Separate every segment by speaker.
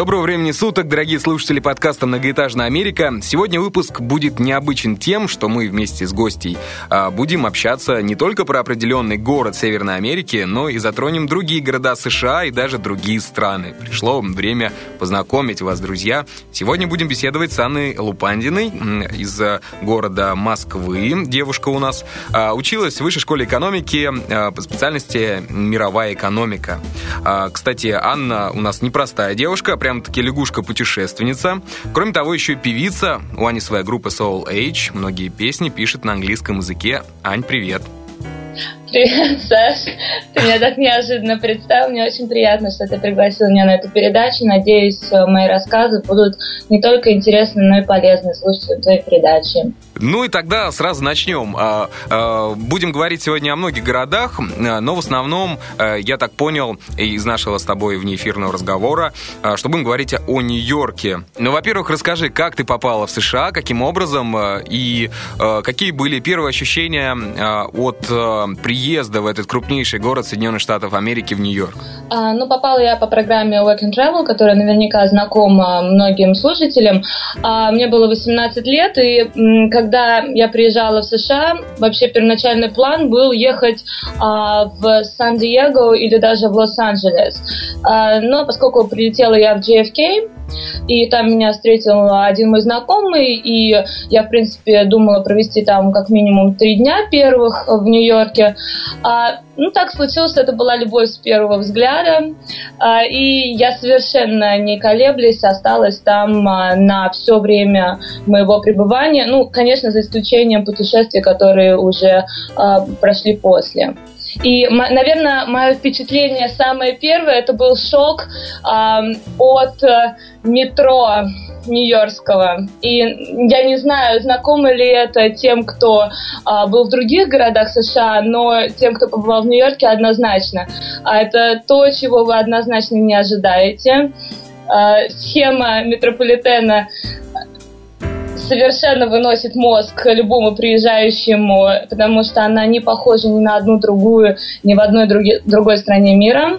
Speaker 1: Доброго времени суток, дорогие слушатели подкаста «Многоэтажная Америка». Сегодня выпуск будет необычен тем, что мы вместе с гостей а, будем общаться не только про определенный город Северной Америки, но и затронем другие города США и даже другие страны. Пришло время познакомить вас, друзья. Сегодня будем беседовать с Анной Лупандиной из города Москвы. Девушка у нас а, училась в высшей школе экономики а, по специальности мировая экономика. Кстати, Анна у нас непростая девушка, прям прям-таки лягушка-путешественница. Кроме того, еще и певица. У Ани своя группа Soul Age. Многие песни пишет на английском языке. Ань, привет.
Speaker 2: Привет, Саш. Ты меня так неожиданно представил. Мне очень приятно, что ты пригласил меня на эту передачу. Надеюсь, мои рассказы будут не только интересны, но и полезны слушателям твоей передачи.
Speaker 1: Ну и тогда сразу начнем. А, а, будем говорить сегодня о многих городах, а, но в основном, я так понял из нашего с тобой внеэфирного разговора, что будем говорить о Нью-Йорке. Ну, во-первых, расскажи, как ты попала в США, каким образом, и какие были первые ощущения от приезда в этот крупнейший город Соединенных Штатов Америки в Нью-Йорк?
Speaker 2: Ну, попала я по программе Work and Travel, которая наверняка знакома многим слушателям. Мне было 18 лет, и когда я приезжала в США, вообще первоначальный план был ехать а, в Сан-Диего или даже в Лос-Анджелес. А, но поскольку прилетела я в JFK, и там меня встретил один мой знакомый, и я, в принципе, думала провести там как минимум три дня первых в Нью-Йорке. А, ну, так случилось, это была любовь с первого взгляда, а, и я совершенно не колеблясь осталась там а, на все время моего пребывания. Ну, конечно, за исключением путешествий, которые уже а, прошли после. И, наверное, мое впечатление самое первое, это был шок э, от метро Нью-Йоркского. И я не знаю, знакомо ли это тем, кто э, был в других городах США, но тем, кто побывал в Нью-Йорке, однозначно. А это то, чего вы однозначно не ожидаете. Э, схема метрополитена совершенно выносит мозг любому приезжающему, потому что она не похожа ни на одну другую, ни в одной други, другой стране мира.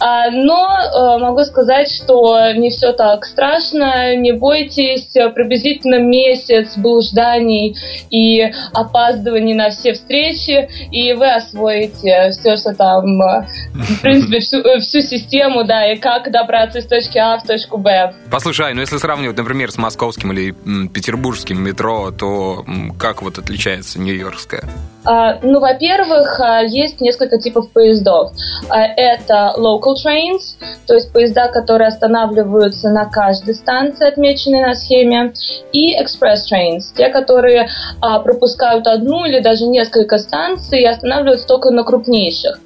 Speaker 2: А, но э, могу сказать, что не все так страшно, не бойтесь, приблизительно месяц блужданий и опаздываний на все встречи, и вы освоите все, что там, э, в принципе, всю, э, всю систему, да, и как добраться из точки А в точку Б.
Speaker 1: Послушай, ну если сравнивать, например, с московским или петербургским метро, то как вот отличается нью-йоркское?
Speaker 2: А, ну, во-первых, а, есть несколько типов поездов. А, это local trains, то есть поезда, которые останавливаются на каждой станции, отмеченной на схеме, и express trains, те, которые пропускают одну или даже несколько станций и останавливаются только на крупнейших.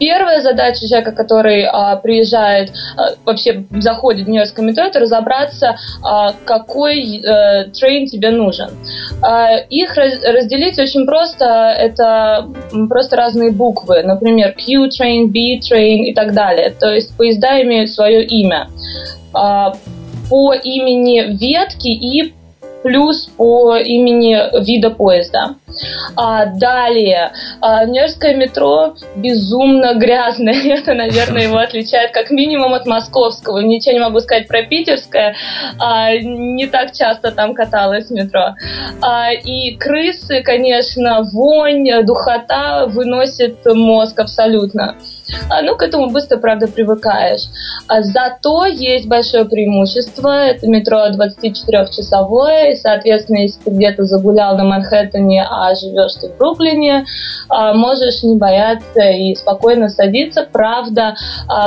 Speaker 2: Первая задача человека, который а, приезжает, а, вообще заходит в Нью-Йоркское метро, это разобраться, а, какой а, тебе нужен. А, их раз, разделить очень просто, это просто разные буквы, например, Q-train, B-train и так далее. То есть поезда имеют свое имя. А, по имени ветки и плюс по имени вида поезда. А, далее, а, Нью-Йоркское метро безумно грязное. Это, наверное, его отличает как минимум от московского. Ничего не могу сказать про питерское. А, не так часто там каталась метро. А, и крысы, конечно, вонь, духота выносит мозг абсолютно. А, ну, к этому быстро, правда, привыкаешь. А зато есть большое преимущество. Это метро 24-часовое. И, соответственно, если ты где-то загулял на Манхэттене, а живешь ты в Бруклине, а, можешь не бояться и спокойно садиться. Правда,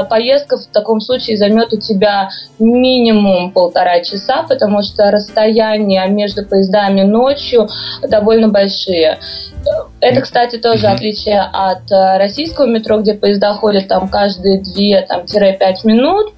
Speaker 2: поездка в таком случае займет у тебя минимум полтора часа, потому что расстояния между поездами ночью довольно большие. Это, кстати, тоже mm-hmm. отличие от э, российского метро, где поезда ходят там каждые 2-5 минут.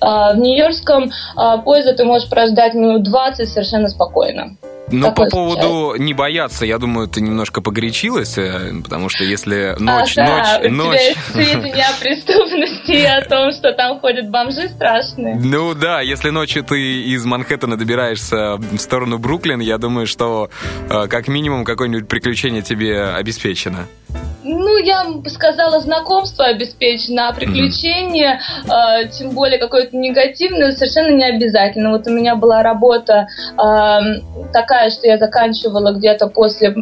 Speaker 2: А в нью-йоркском а, поезде ты можешь прождать минут 20 совершенно спокойно.
Speaker 1: Ну, по поводу не бояться, я думаю, ты немножко погорячилась, э, потому что если ночь,
Speaker 2: а,
Speaker 1: ночь,
Speaker 2: да,
Speaker 1: ночь...
Speaker 2: У тебя есть сведения о преступности и о том, что там ходят бомжи страшные.
Speaker 1: Ну да, если ночью ты из Манхэттена добираешься в сторону Бруклин, я думаю, что э, как минимум какое-нибудь приключение тебе обеспечено.
Speaker 2: Ну, я бы сказала, знакомство обеспечено, а приключение, mm-hmm. э, тем более какое-то негативное, совершенно не обязательно. Вот у меня была работа э, такая, что я заканчивала где-то после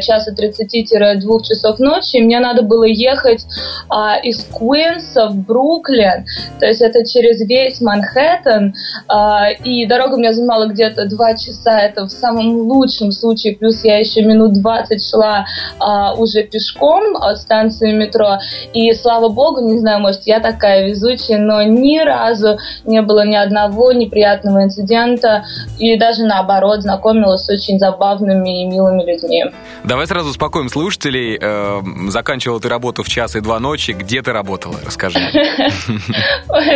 Speaker 2: часа 30-2 часов ночи, и мне надо было ехать э, из Куинса в Бруклин, то есть это через весь Манхэттен, э, и дорога у меня занимала где-то 2 часа, это в самом лучшем случае, плюс я еще минут 20 шла э, уже пешком, от станции метро. И слава богу, не знаю, может, я такая везучая, но ни разу не было ни одного неприятного инцидента. И даже наоборот, знакомилась с очень забавными и милыми людьми.
Speaker 1: Давай сразу успокоим слушателей. Э, заканчивала ты работу в час и два ночи. Где ты работала? Расскажи.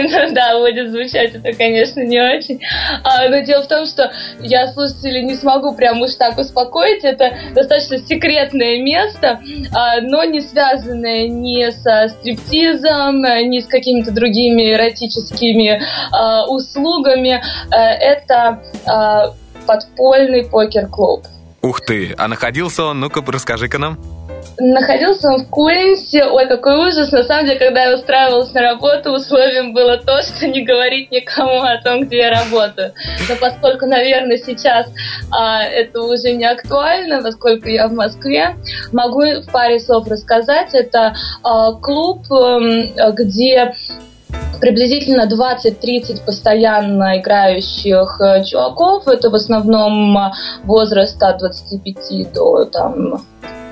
Speaker 2: Ну да, будет звучать это, конечно, не очень. А, но дело в том, что я слушателей не смогу прям уж так успокоить. Это достаточно секретное место, а, но не связанное ни со стриптизом, ни с какими-то другими эротическими э, услугами. Э, это э, подпольный покер-клуб.
Speaker 1: Ух ты! А находился он? Ну-ка, расскажи-ка нам.
Speaker 2: Находился он в Куинсе. Ой, какой ужас. На самом деле, когда я устраивалась на работу, условием было то, что не говорить никому о том, где я работаю. Но поскольку, наверное, сейчас а, это уже не актуально, поскольку я в Москве, могу в паре слов рассказать. Это а, клуб, а, где приблизительно 20-30 постоянно играющих э, чуваков. Это в основном возраст от 25 до там,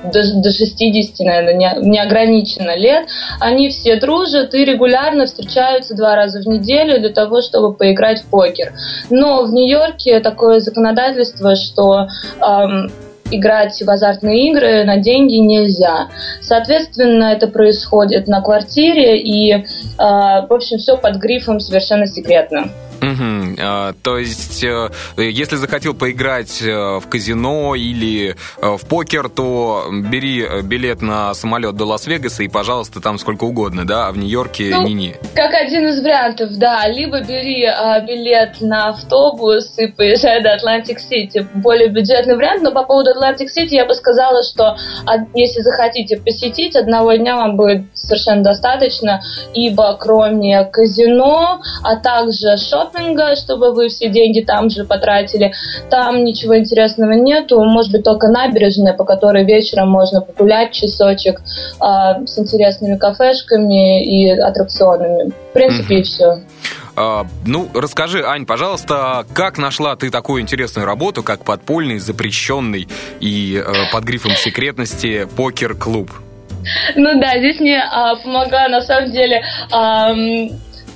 Speaker 2: до, до 60, наверное, не, неограниченно лет, они все дружат и регулярно встречаются два раза в неделю для того, чтобы поиграть в покер. Но в Нью-Йорке такое законодательство, что эм, играть в азартные игры на деньги нельзя. Соответственно, это происходит на квартире и, э, в общем, все под грифом совершенно секретно.
Speaker 1: Угу. А, то есть, э, если захотел поиграть э, в казино или э, в покер, то бери билет на самолет до Лас-Вегаса и, пожалуйста, там сколько угодно, да, а в Нью-Йорке
Speaker 2: ну,
Speaker 1: ни-ни.
Speaker 2: Как один из вариантов, да. Либо бери а, билет на автобус и поезжай до Атлантик-Сити. Более бюджетный вариант, но по поводу Атлантик-Сити я бы сказала, что если захотите посетить, одного дня вам будет совершенно достаточно, ибо кроме казино, а также шоп шопинга, чтобы вы все деньги там же потратили. Там ничего интересного нету, может быть только набережная, по которой вечером можно погулять часочек э, с интересными кафешками и аттракционами. В принципе, mm-hmm. и все.
Speaker 1: Uh, ну, расскажи, Ань, пожалуйста, как нашла ты такую интересную работу, как подпольный, запрещенный и uh, под грифом секретности покер-клуб?
Speaker 2: Ну да, здесь мне а, помогла на самом деле а,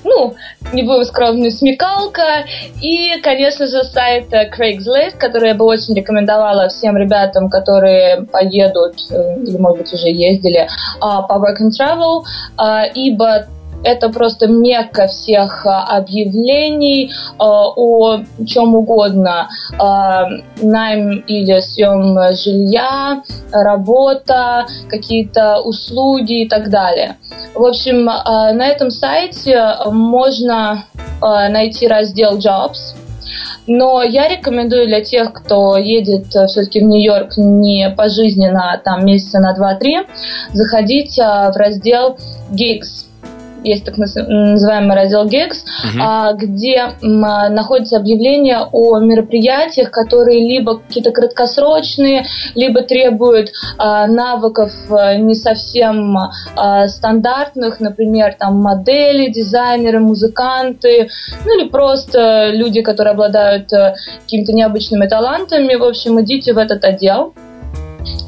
Speaker 2: ну, не будем скромны, смекалка. И, конечно же, сайт Craigslist, который я бы очень рекомендовала всем ребятам, которые поедут э, или, может быть, уже ездили а, по Work and Travel, а, ибо это просто мекка всех а, объявлений о чем угодно. Найм или съем жилья, работа, какие-то услуги и так далее. В общем, на этом сайте можно найти раздел Jobs, но я рекомендую для тех, кто едет все-таки в Нью-Йорк не пожизненно, а там месяца на 2-3, заходить в раздел Gigs есть так называемый раздел GEX, угу. где находятся объявления о мероприятиях, которые либо какие-то краткосрочные, либо требуют а, навыков э, не совсем а, стандартных, например, там модели, дизайнеры, музыканты, ну или просто люди, которые обладают э, какими-то необычными талантами. В общем, идите в этот отдел.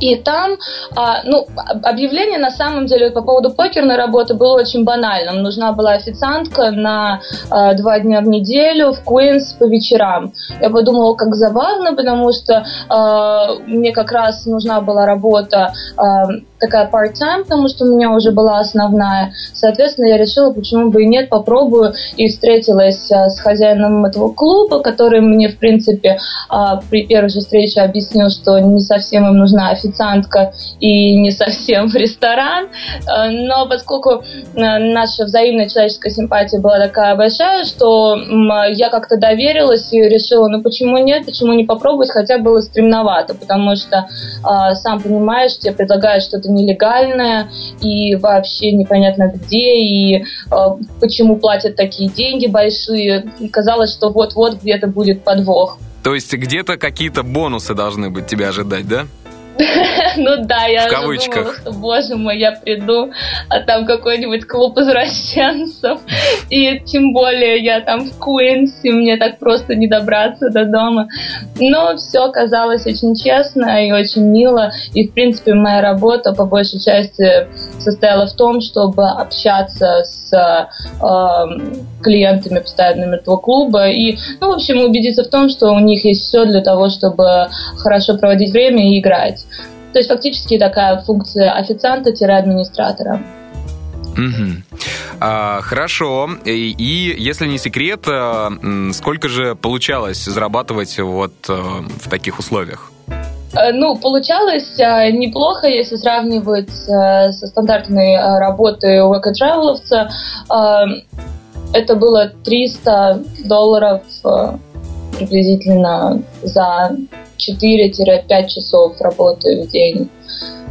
Speaker 2: И там, а, ну, объявление на самом деле по поводу покерной работы было очень банальным. Нужна была официантка на а, два дня в неделю в Куинс по вечерам. Я подумала, как забавно, потому что а, мне как раз нужна была работа такая part-time, потому что у меня уже была основная. Соответственно, я решила, почему бы и нет, попробую. И встретилась а, с хозяином этого клуба, который мне, в принципе, а, при первой же встрече объяснил, что не совсем им нужна официантка и не совсем ресторан. А, но поскольку наша взаимная человеческая симпатия была такая большая, что я как-то доверилась и решила, ну почему нет, почему не попробовать, хотя было стремновато, потому что, сам понимаешь, тебе предлагают что-то что нелегальное и вообще непонятно где и э, почему платят такие деньги большие. И казалось, что вот-вот где-то будет подвох.
Speaker 1: То есть где-то какие-то бонусы должны быть тебя ожидать, да?
Speaker 2: Ну да, я
Speaker 1: думала,
Speaker 2: что, боже мой, я приду, а там какой-нибудь клуб извращенцев, и тем более я там в Куинсе, мне так просто не добраться до дома. Но все оказалось очень честно и очень мило, и в принципе моя работа по большей части состояла в том, чтобы общаться с э, клиентами постоянными этого клуба и, ну, в общем, убедиться в том, что у них есть все для того, чтобы хорошо проводить время и играть. То есть фактически такая функция официанта-администратора.
Speaker 1: Угу. А, хорошо. И, и если не секрет, а, сколько же получалось зарабатывать вот а, в таких условиях?
Speaker 2: Э, ну, получалось э, неплохо, если сравнивать э, со стандартной работой and travel. Это было 300 долларов приблизительно за 4-5 часов работы в день.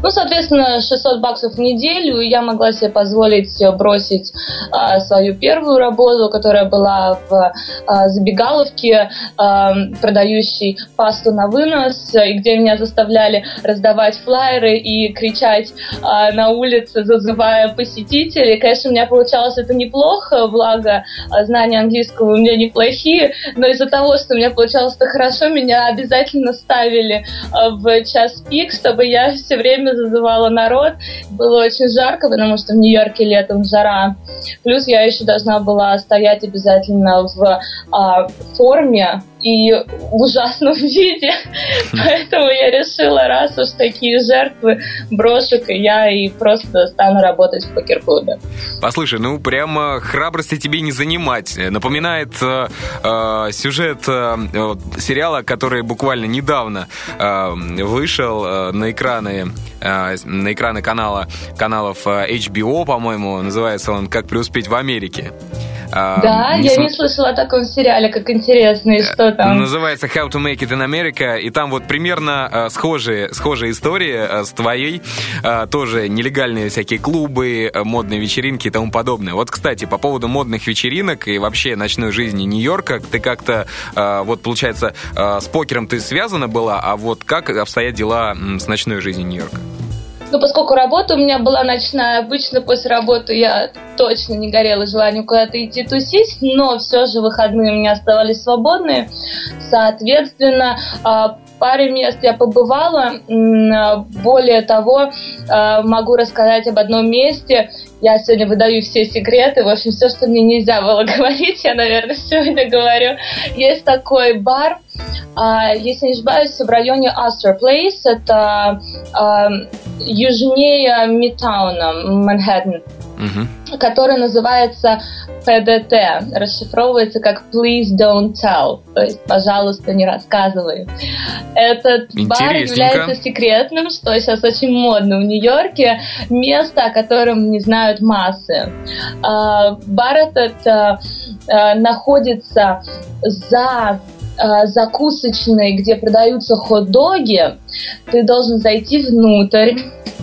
Speaker 2: Ну, соответственно, 600 баксов в неделю, я могла себе позволить бросить а, свою первую работу, которая была в а, забегаловке, а, продающей пасту на вынос, и где меня заставляли раздавать флайеры и кричать а, на улице, зазывая посетителей. Конечно, у меня получалось это неплохо, благо знания английского у меня неплохие, но из-за того, что у меня получалось это хорошо, меня обязательно ставили в час пик, чтобы я все время время зазывала народ. Было очень жарко, потому что в Нью-Йорке летом жара. Плюс я еще должна была стоять обязательно в а, форме и в ужасном виде. Поэтому я решила, раз уж такие жертвы, брошу-ка я и просто стану работать в покер-клубе.
Speaker 1: Послушай, ну прямо храбрости тебе не занимать. Напоминает э, э, сюжет э, сериала, который буквально недавно э, вышел э, на экраны э, на экраны канала каналов э, HBO, по-моему, называется он «Как преуспеть в Америке».
Speaker 2: А, да, я см... не слышала о таком сериале, как интересный, что там.
Speaker 1: Называется How to Make It in America, и там вот примерно э, схожие, схожие истории э, с твоей, тоже нелегальные всякие клубы, модные вечеринки и тому подобное. Вот, кстати, по поводу модных вечеринок и вообще ночной жизни Нью-Йорка, ты как-то, вот, получается, с покером ты связана была, а вот как обстоят дела с ночной жизнью Нью-Йорка?
Speaker 2: Ну, поскольку работа у меня была ночная, обычно после работы я точно не горела желанием куда-то идти тусить, но все же выходные у меня оставались свободные. Соответственно, а, паре мест я побывала. Более того, а, могу рассказать об одном месте. Я сегодня выдаю все секреты. В общем, все, что мне нельзя было говорить, я, наверное, сегодня говорю. Есть такой бар, а, если не ошибаюсь, в районе Astor Place. Это южнее Мидтауна, Манхэттен, угу. который называется ПДТ, расшифровывается как Please Don't Tell, то есть, пожалуйста, не рассказывай. Этот бар является секретным, что сейчас очень модно в Нью-Йорке, место, о котором не знают массы. А, бар этот а, находится за закусочной, где продаются хот-доги, ты должен зайти внутрь,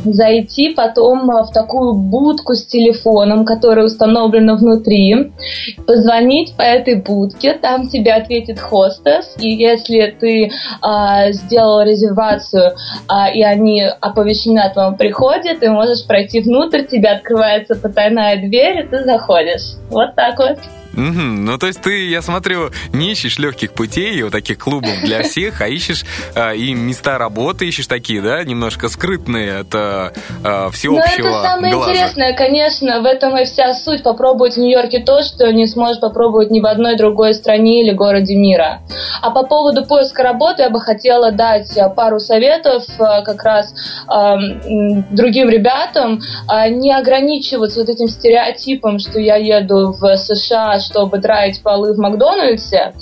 Speaker 2: зайти потом в такую будку с телефоном, которая установлена внутри, позвонить по этой будке, там тебе ответит хостес, и если ты а, сделал резервацию, а, и они оповещены о твоем приходе, ты можешь пройти внутрь, тебе открывается потайная дверь, и ты заходишь. Вот так вот.
Speaker 1: Угу. Ну, то есть ты, я смотрю, не ищешь легких путей, вот таких клубов для всех, а ищешь а, и места работы ищешь такие, да, немножко скрытные от а, всеобщего
Speaker 2: Ну, это самое
Speaker 1: глаза.
Speaker 2: интересное, конечно, в этом и вся суть. Попробовать в Нью-Йорке то, что не сможешь попробовать ни в одной другой стране или городе мира. А по поводу поиска работы я бы хотела дать э, пару советов э, как раз э, другим ребятам. Э, Не ограничиваться вот этим стереотипом, что я еду в США, чтобы драить полы в Макдональдсе,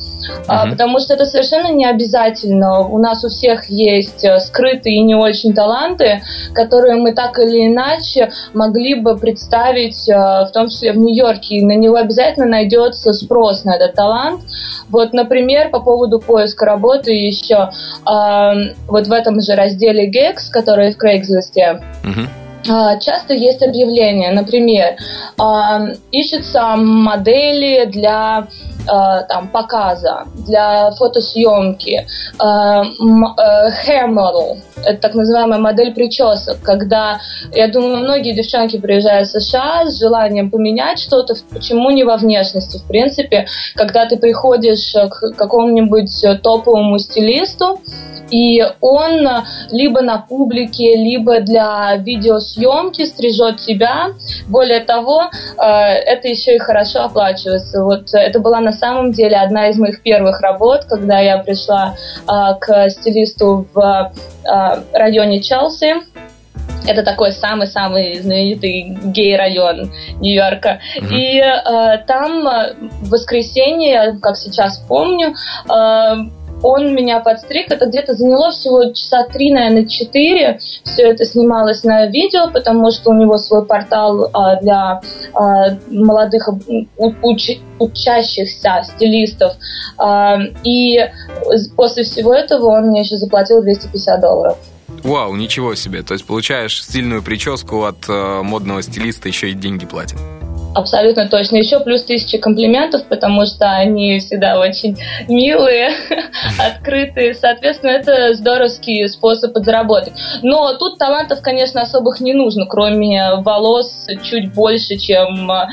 Speaker 2: а,
Speaker 1: Мгм.
Speaker 2: потому что это совершенно не обязательно. У нас у всех есть э, скрытые и не очень таланты, которые мы так или иначе могли бы представить, э, в том числе в Нью-Йорке. И на него обязательно найдется спрос на этот талант. Вот, например, по поводу поиска работы еще э, вот в этом же разделе Gex, который в Craigslist,
Speaker 1: Мгм.
Speaker 2: А, Часто есть объявления, например, а, ищутся модели для там, показа, для фотосъемки, м- э, это так называемая модель причесок, когда, я думаю, многие девчонки приезжают в США с желанием поменять что-то, почему не во внешности, в принципе, когда ты приходишь э, к какому-нибудь э, топовому стилисту, и он э, либо на публике, либо для видеосъемки стрижет тебя. Более того, э, это еще и хорошо оплачивается. Вот э, это была на самом деле одна из моих первых работ, когда я пришла э, к стилисту в э, районе Челси. Это такой самый-самый знаменитый гей-район Нью-Йорка.
Speaker 1: Мгм.
Speaker 2: И э, там в воскресенье, как сейчас помню, э, он меня подстриг, это где-то заняло всего часа три, наверное, четыре. Все это снималось на видео, потому что у него свой портал а, для а, молодых уч- учащихся стилистов. А, и после всего этого он мне еще заплатил 250 долларов.
Speaker 1: Вау, ничего себе. То есть получаешь стильную прическу от э, модного стилиста, еще и деньги платят.
Speaker 2: Абсолютно точно. Еще плюс тысячи комплиментов, потому что они всегда очень милые, открытые. Соответственно, это здоровский способ подзаработать. Но тут талантов, конечно, особых не нужно, кроме волос чуть больше, чем э,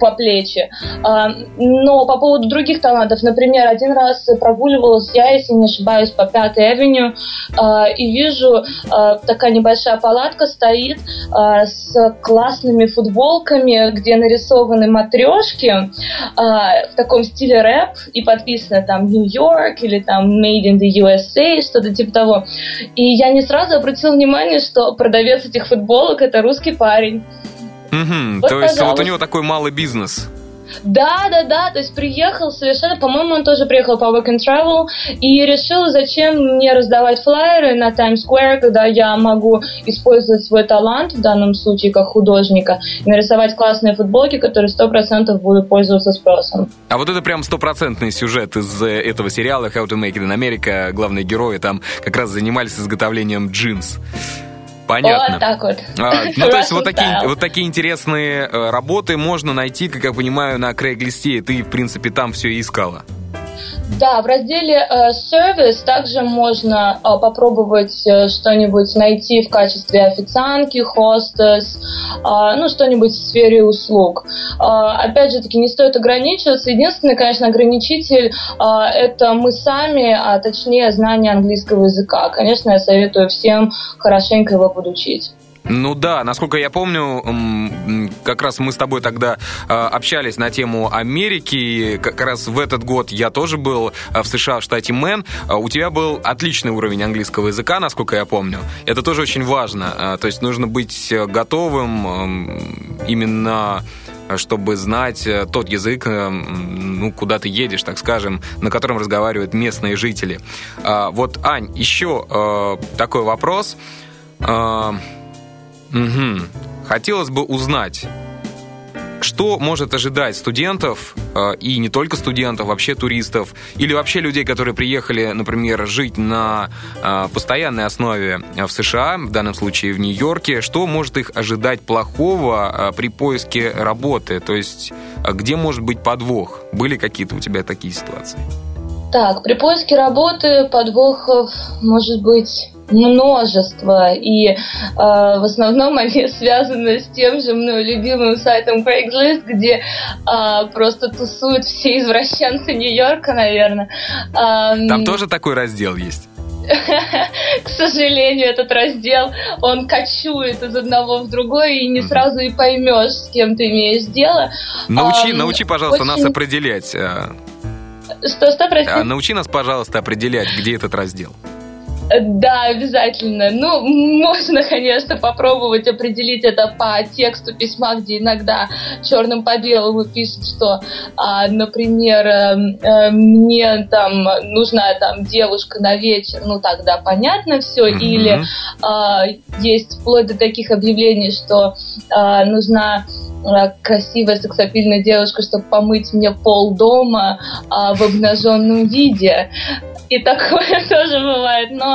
Speaker 2: по плечи. А, но по поводу других талантов, например, один раз прогуливалась я, если не ошибаюсь, по Пятой Авеню, а, и вижу, а, такая небольшая палатка стоит а, с классными футболками, где нарисованы матрешки а, в таком стиле рэп, и подписано там Нью-Йорк или там Made in the USA, что-то типа того. И я не сразу обратила внимание, что продавец этих футболок это русский парень.
Speaker 1: Мгм.
Speaker 2: Вот,
Speaker 1: То есть вот у
Speaker 2: пожалуйста.
Speaker 1: него такой малый бизнес.
Speaker 2: Да, да, да, то есть приехал совершенно, по-моему, он тоже приехал по Work and Travel и решил, зачем мне раздавать флайеры на Times Square, когда я могу использовать свой талант, в данном случае как художника, нарисовать классные футболки, которые сто процентов будут пользоваться спросом.
Speaker 1: А вот это прям стопроцентный сюжет из э, этого сериала How to Make It in America. Главные герои там как раз занимались изготовлением джинс. Понятно.
Speaker 2: Вот так вот.
Speaker 1: А, ну, то есть вот такие, вот такие интересные э, работы можно найти, как я понимаю, на Крейглисте. Ты, в принципе, там все и искала.
Speaker 2: Да, в разделе э, сервис также можно э, попробовать э, что-нибудь найти в качестве официантки, хостес, э, ну что-нибудь в сфере услуг. Э, опять же таки, не стоит ограничиваться. Единственный, конечно, ограничитель э, это мы сами, а точнее знание английского языка. Конечно, я советую всем хорошенько его подучить.
Speaker 1: Ну да, насколько я помню, как раз мы с тобой тогда э, общались на тему Америки. Как раз в этот год я тоже был э, в США, в штате Мэн. Э, У тебя был отличный уровень английского языка, насколько я помню. Это тоже очень важно. То есть нужно быть э, готовым именно чтобы знать э, тот язык, э, ну, куда ты едешь, так скажем, на котором разговаривают местные жители. А, Вот, Ань, еще такой вопрос. Э, Мгм. Хотелось бы узнать, что может ожидать студентов, э, и не только студентов, вообще туристов, или вообще людей, которые приехали, например, жить на э, постоянной основе в США, в данном случае в Нью-Йорке, что может их ожидать плохого э, при поиске работы? То есть, э, где может быть подвох? Были какие-то у тебя такие ситуации?
Speaker 2: Так, при поиске работы подвохов может быть множество, и э, в основном они связаны с тем же мной любимым сайтом Craigslist, где э, просто тусуют все извращенцы Нью-Йорка, наверное.
Speaker 1: Там тоже такой раздел есть?
Speaker 2: К сожалению, этот раздел, он кочует из одного в другой, и не сразу и поймешь, с кем ты имеешь дело.
Speaker 1: Научи, научи, пожалуйста, нас определять.
Speaker 2: Э, что, что, простите? А,
Speaker 1: научи нас, пожалуйста, определять, где этот раздел.
Speaker 2: Да, обязательно. Ну, можно, конечно, попробовать определить это по тексту письма, где иногда черным по белому пишут, что, а, например, э, э, мне там нужна там девушка на вечер, ну тогда понятно все, mm-hmm. или а, есть вплоть до таких объявлений, что а, нужна красивая сексапильная девушка, чтобы помыть мне пол дома а, в обнаженном виде. И такое тоже бывает. Но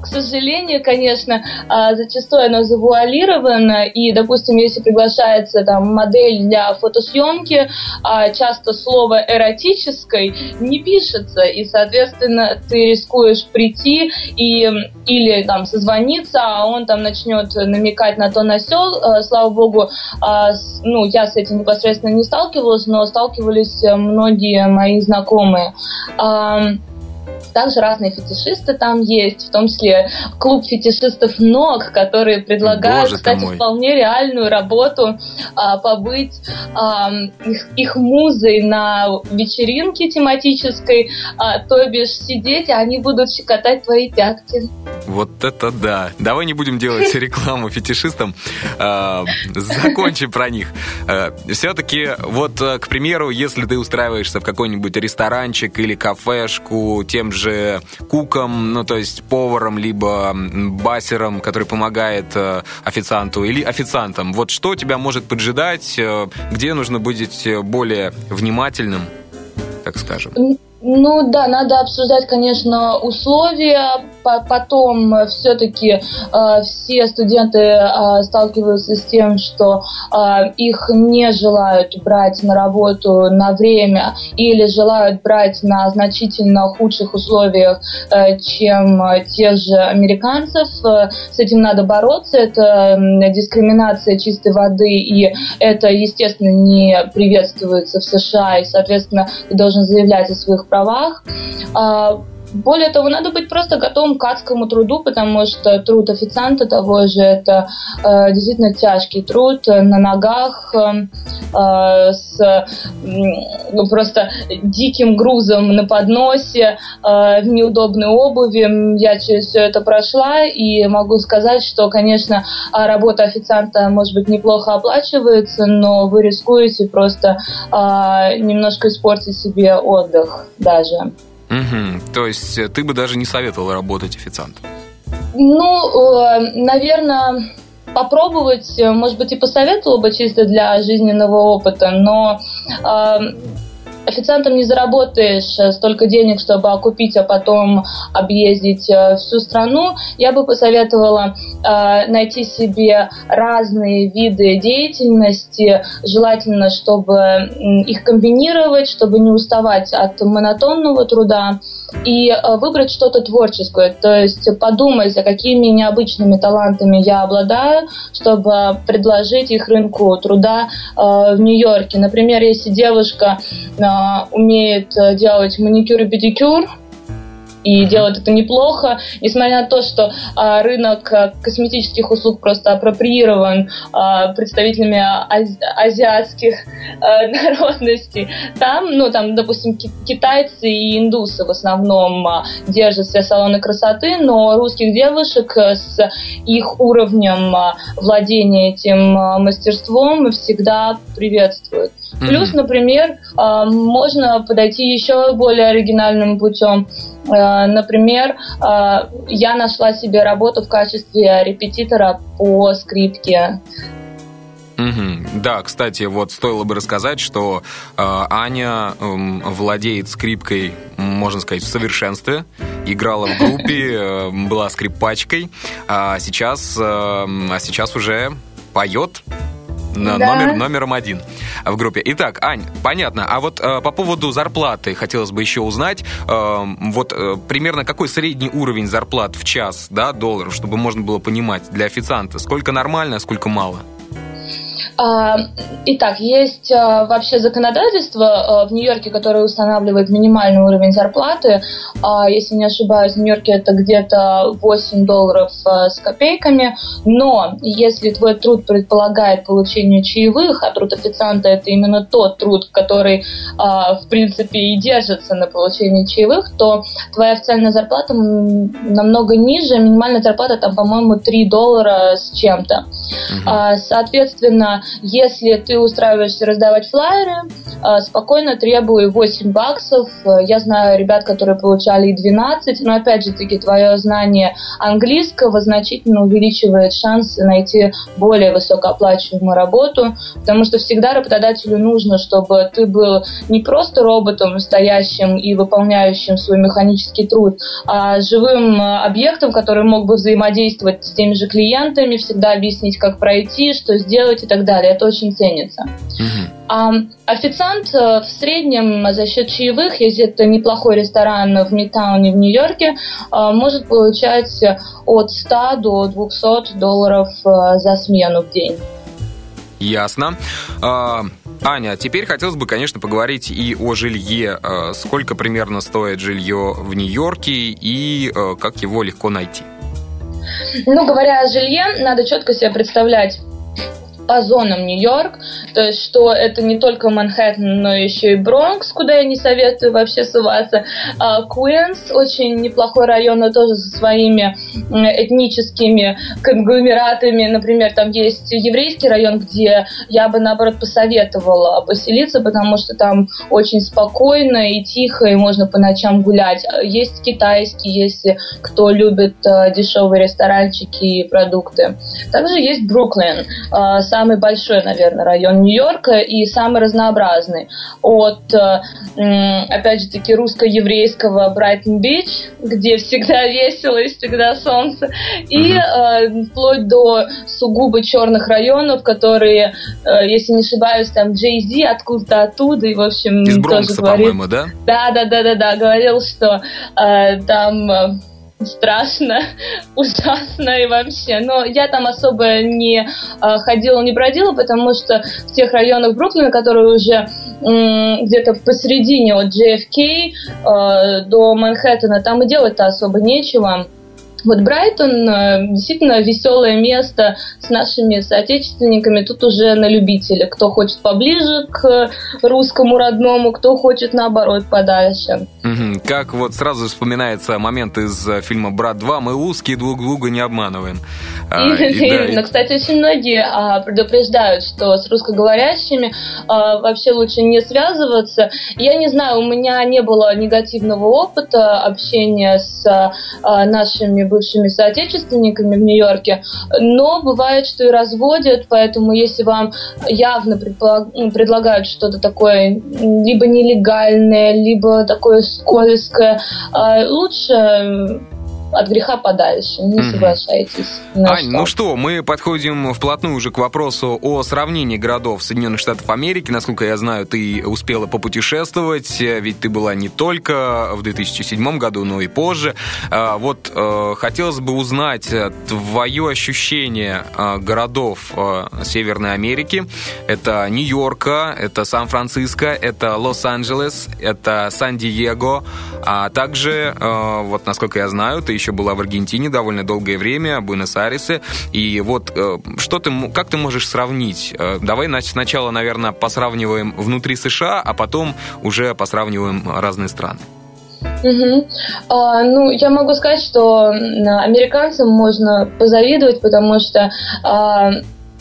Speaker 2: к сожалению, конечно, а, зачастую оно завуалировано, и, допустим, если приглашается там модель для фотосъемки, а, часто слово «эротической» не пишется, и, соответственно, ты рискуешь прийти и или там созвониться, а он там начнет намекать на то, на. А, слава богу, ну, я с этим непосредственно не сталкивалась, но сталкивались многие мои знакомые. Также разные фетишисты там есть, в том числе клуб фетишистов ног, которые предлагают, Боже кстати, вполне реальную работу а, побыть а, их, их музой на вечеринке тематической, а, то бишь сидеть, и они будут щекотать твои пятки.
Speaker 1: Вот это да. Давай не будем делать рекламу фетишистам. А, закончим про них. А, Все-таки, вот, к примеру, если ты устраиваешься в какой-нибудь ресторанчик или кафешку, тем же куком, ну, то есть поваром, либо басером, который помогает э, официанту, или официантом, вот что тебя может поджидать, э, где нужно быть более внимательным, так скажем?
Speaker 2: Ну да, надо обсуждать, конечно, условия. Потом все-таки э, все студенты э, сталкиваются с тем, что э, их не желают брать на работу на время или желают брать на значительно худших условиях, э, чем те же американцев. С этим надо бороться. Это дискриминация чистой воды, и это, естественно, не приветствуется в США, и, соответственно, ты должен заявлять о своих правах. А, более того, надо быть просто готовым к адскому труду, потому что труд официанта того же это э, действительно тяжкий труд на ногах э, э с э, просто диким грузом на подносе, э, в неудобной обуви. Я через все это прошла и могу сказать, что, конечно, работа официанта может быть неплохо оплачивается, но вы рискуете просто э, немножко испортить себе отдых даже.
Speaker 1: Угу. То есть э, ты бы даже не советовал работать официантом?
Speaker 2: Ну, э, наверное, попробовать, э, может быть, и посоветовала бы чисто для жизненного опыта, но официантом не заработаешь э, столько денег, чтобы окупить, а потом объездить э, всю страну, я бы посоветовала э, найти себе разные виды деятельности, желательно, чтобы их комбинировать, чтобы не уставать от монотонного труда и выбрать что-то творческое, то есть подумать, а какими необычными талантами я обладаю, чтобы предложить их рынку труда в Нью-Йорке. Например, если девушка умеет э, делать маникюр и педикюр, и делают это неплохо, несмотря на то, что а, рынок а, косметических услуг просто апроприирован а, представителями ази- азиатских а, народностей. Там, ну, там, допустим, китайцы и индусы в основном а, держат все салоны красоты, но русских девушек с их уровнем а, владения этим а, мастерством всегда приветствуют. Mm-hmm. Плюс, например, а, можно подойти еще более оригинальным путем. А, например, а, я нашла себе работу в качестве репетитора по скрипке.
Speaker 1: Угу. Да, кстати, вот стоило бы рассказать, что э, Аня э, владеет скрипкой, можно сказать, в совершенстве. Играла в группе, э, была скрипачкой, а сейчас, э, а сейчас уже поет да. номер, номером один в группе. Итак, Ань, понятно. А вот э, по поводу зарплаты хотелось бы еще узнать, э, вот э, примерно какой средний уровень зарплат в час, да, долларов, чтобы можно было понимать для официанта, сколько нормально, а сколько мало?
Speaker 2: А, итак, есть а, вообще законодательство а, в Нью-Йорке, которое устанавливает минимальный уровень зарплаты. Если не ошибаюсь, в Нью-Йорке это где-то 8 долларов с копейками. Но если твой труд предполагает получение чаевых, а труд официанта это именно тот труд, который, в принципе, и держится на получении чаевых, то твоя официальная зарплата намного ниже. Минимальная зарплата там, по-моему, 3 доллара с чем-то. Угу. Если ты устраиваешься раздавать флайеры, а, спокойно требуй 8 баксов. Я знаю ребят, которые получали и 12, но опять же таки твое знание английского значительно увеличивает шансы найти более высокооплачиваемую работу, потому что всегда работодателю нужно, чтобы ты был не просто роботом, стоящим и выполняющим свой механический труд, а живым объектом, который мог бы взаимодействовать с теми же клиентами, всегда объяснить, как пройти, что сделать и так далее далее. Это очень ценится. Угу. А официант э, в среднем за счет чаевых, если это неплохой ресторан в Мидтауне в Нью-Йорке, э, может получать от 100 до 200 долларов э, за смену в день.
Speaker 1: Ясно. А, Аня, теперь хотелось бы, конечно, поговорить и о жилье. Сколько примерно стоит жилье в Нью-Йорке и как его легко найти?
Speaker 2: Ну, говоря о жилье, надо четко себе представлять по зонам Нью-Йорк, то есть что это не только Манхэттен, но еще и Бронкс, куда я не советую вообще суваться. А Куинс очень неплохой район, но тоже со своими этническими конгломератами. Например, там есть еврейский район, где я бы наоборот посоветовала поселиться, потому что там очень спокойно и тихо, и можно по ночам гулять. Есть китайский, если кто любит э, дешевые ресторанчики и продукты. Также есть Бруклин, э, самый большой, наверное, район Нью-Йорка и самый разнообразный. От, э, опять же таки, русско-еврейского Брайтон-Бич, где всегда весело и всегда солнце, и э, вплоть до сугубо черных районов, которые, э, если не ошибаюсь, там Джей Зи откуда-то оттуда, и, в общем,
Speaker 1: Из Бронкса, тоже говорит... по-моему, да?
Speaker 2: Да, да, да, да, да, говорил, что э, там страшно, ужасно и вообще. Но я там особо не э, ходила, не бродила, потому что в тех районах Бруклина, которые уже э, где-то посередине от JFK э, до Манхэттена, там и делать-то особо нечего. Вот Брайтон э, действительно веселое место с нашими соотечественниками. Тут уже на любителя. Кто хочет поближе к русскому родному, кто хочет наоборот подальше.
Speaker 1: Угу. Как вот сразу вспоминается момент из э, фильма «Брат 2». Мы узкие, друг друга не обманываем.
Speaker 2: А, Именно. Кстати, очень многие а, предупреждают, что с русскоговорящими а, вообще лучше не связываться. Я не знаю, у меня не было негативного опыта общения с нашими бывшими соотечественниками в Нью-Йорке, но бывает, что и разводят, поэтому если вам явно ну, предлагают что-то такое либо нелегальное, либо такое скользкое, а, лучше от греха подальше, не mm-hmm. соглашайтесь.
Speaker 1: Ань, что. ну что, мы подходим вплотную уже к вопросу о сравнении городов Соединенных Штатов Америки. Насколько я знаю, ты успела попутешествовать, ведь ты была не только в 2007 году, но и позже. А, вот э, хотелось бы узнать э, твое ощущение э, городов Северной Америки. Это Нью-Йорка, это Сан-Франциско, это Лос-Анджелес, это Сан-Диего, а также, вот насколько я знаю, ты еще была в Аргентине довольно долгое время, Буэнос-Айресе. И вот э, что ты, как ты можешь сравнить? Э, давай сначала, наверное, посравниваем внутри США, а потом уже посравниваем разные страны.
Speaker 2: Угу. А, ну, я могу сказать, что американцам можно позавидовать, потому что а,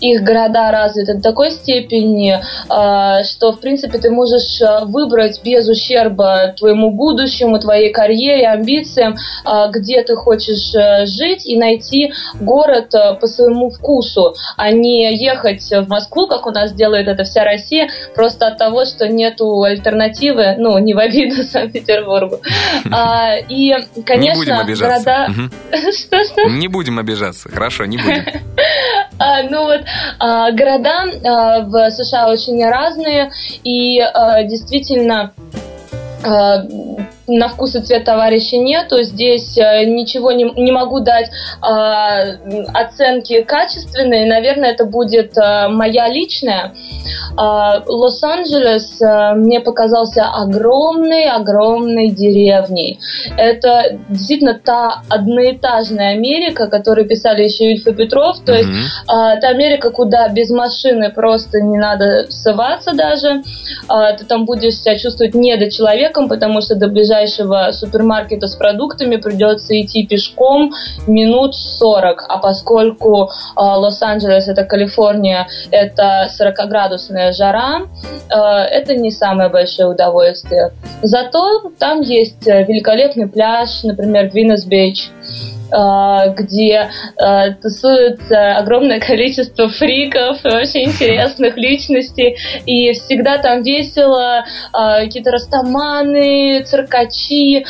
Speaker 2: их города развиты до такой степени, а, что, в принципе, ты можешь а, выбрать без ущерба твоему будущему, твоей карьере, амбициям, а, где ты хочешь жить и найти город по своему вкусу, а не ехать в Москву, как у нас делает это вся Россия, просто от того, что нету альтернативы, ну, не в обиду Санкт-Петербургу. И, конечно,
Speaker 1: не будем обижаться. города... Что-что? Не будем обижаться, хорошо, не будем.
Speaker 2: А, ну вот, а, города а, в США очень разные, и действительно на вкус и цвет товарища нету. Здесь э, ничего не, не могу дать э, оценки качественные. Наверное, это будет э, моя личная. Э, Лос-Анджелес э, мне показался огромной-огромной деревней. Это действительно та одноэтажная Америка, которую писали еще Ильф и Петров. То mm-hmm. есть э, та Америка, куда без машины просто не надо ссываться даже. Э, ты там будешь себя чувствовать недочеловеком, потому что до ближайшего ближайшего супермаркета с продуктами придется идти пешком минут 40. А поскольку э, Лос-Анджелес это Калифорния, это 40-градусная жара, э, это не самое большое удовольствие. Зато там есть великолепный пляж, например, Гвинес-Бич. А, где а, тусуется огромное количество фриков, вообще интересных личностей, и всегда там весело, а, какие-то растаманы, циркачи,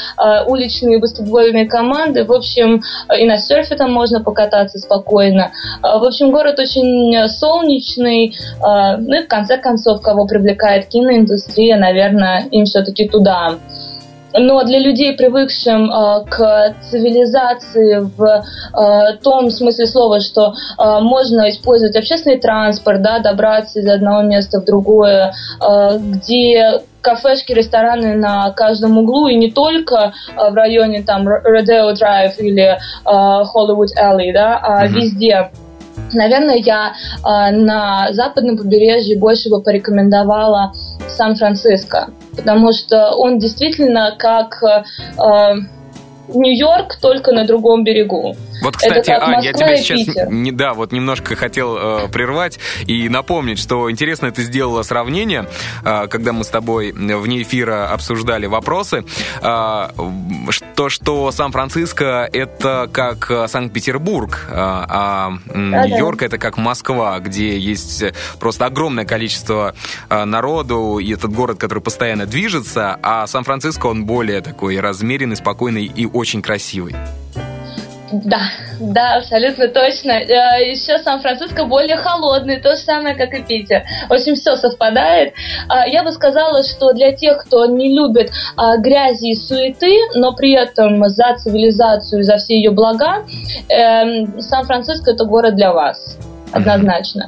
Speaker 2: уличные баскетбольные команды, в общем, и на серфе там можно покататься спокойно. В общем, город очень солнечный, ну и в конце концов, кого привлекает киноиндустрия, наверное, им все-таки туда. Но для людей, привыкшим э, к цивилизации в э, том смысле слова, что э, можно использовать общественный транспорт, да, добраться из одного места в другое, э, где кафешки, рестораны на каждом углу, и не только в районе там Rodeo Drive или Hollywood Alley, да, а mm-hmm. везде. Наверное, я э, на западном побережье больше бы порекомендовала Сан-Франциско, потому что он действительно как э, Нью-Йорк только на другом берегу.
Speaker 1: Вот, кстати, Ань, я тебя сейчас не, да, вот немножко хотел э, прервать и напомнить, что интересно ты сделала сравнение, э, когда мы с тобой вне эфира обсуждали вопросы, э, что, что Сан-Франциско это как э, Санкт-Петербург, э, а Нью-Йорк это как Москва, где есть просто огромное количество э, народу, и этот город, который постоянно движется, а Сан-Франциско он более такой размеренный, спокойный и очень красивый.
Speaker 2: Да, да, абсолютно точно. Э, Еще Сан-Франциско более холодный, то же самое, как и Питер. В общем, все совпадает. А, я бы сказала, что для тех, кто не любит а, грязи и суеты, но при этом за цивилизацию, за все ее блага, эм, Сан-Франциско это город для вас однозначно.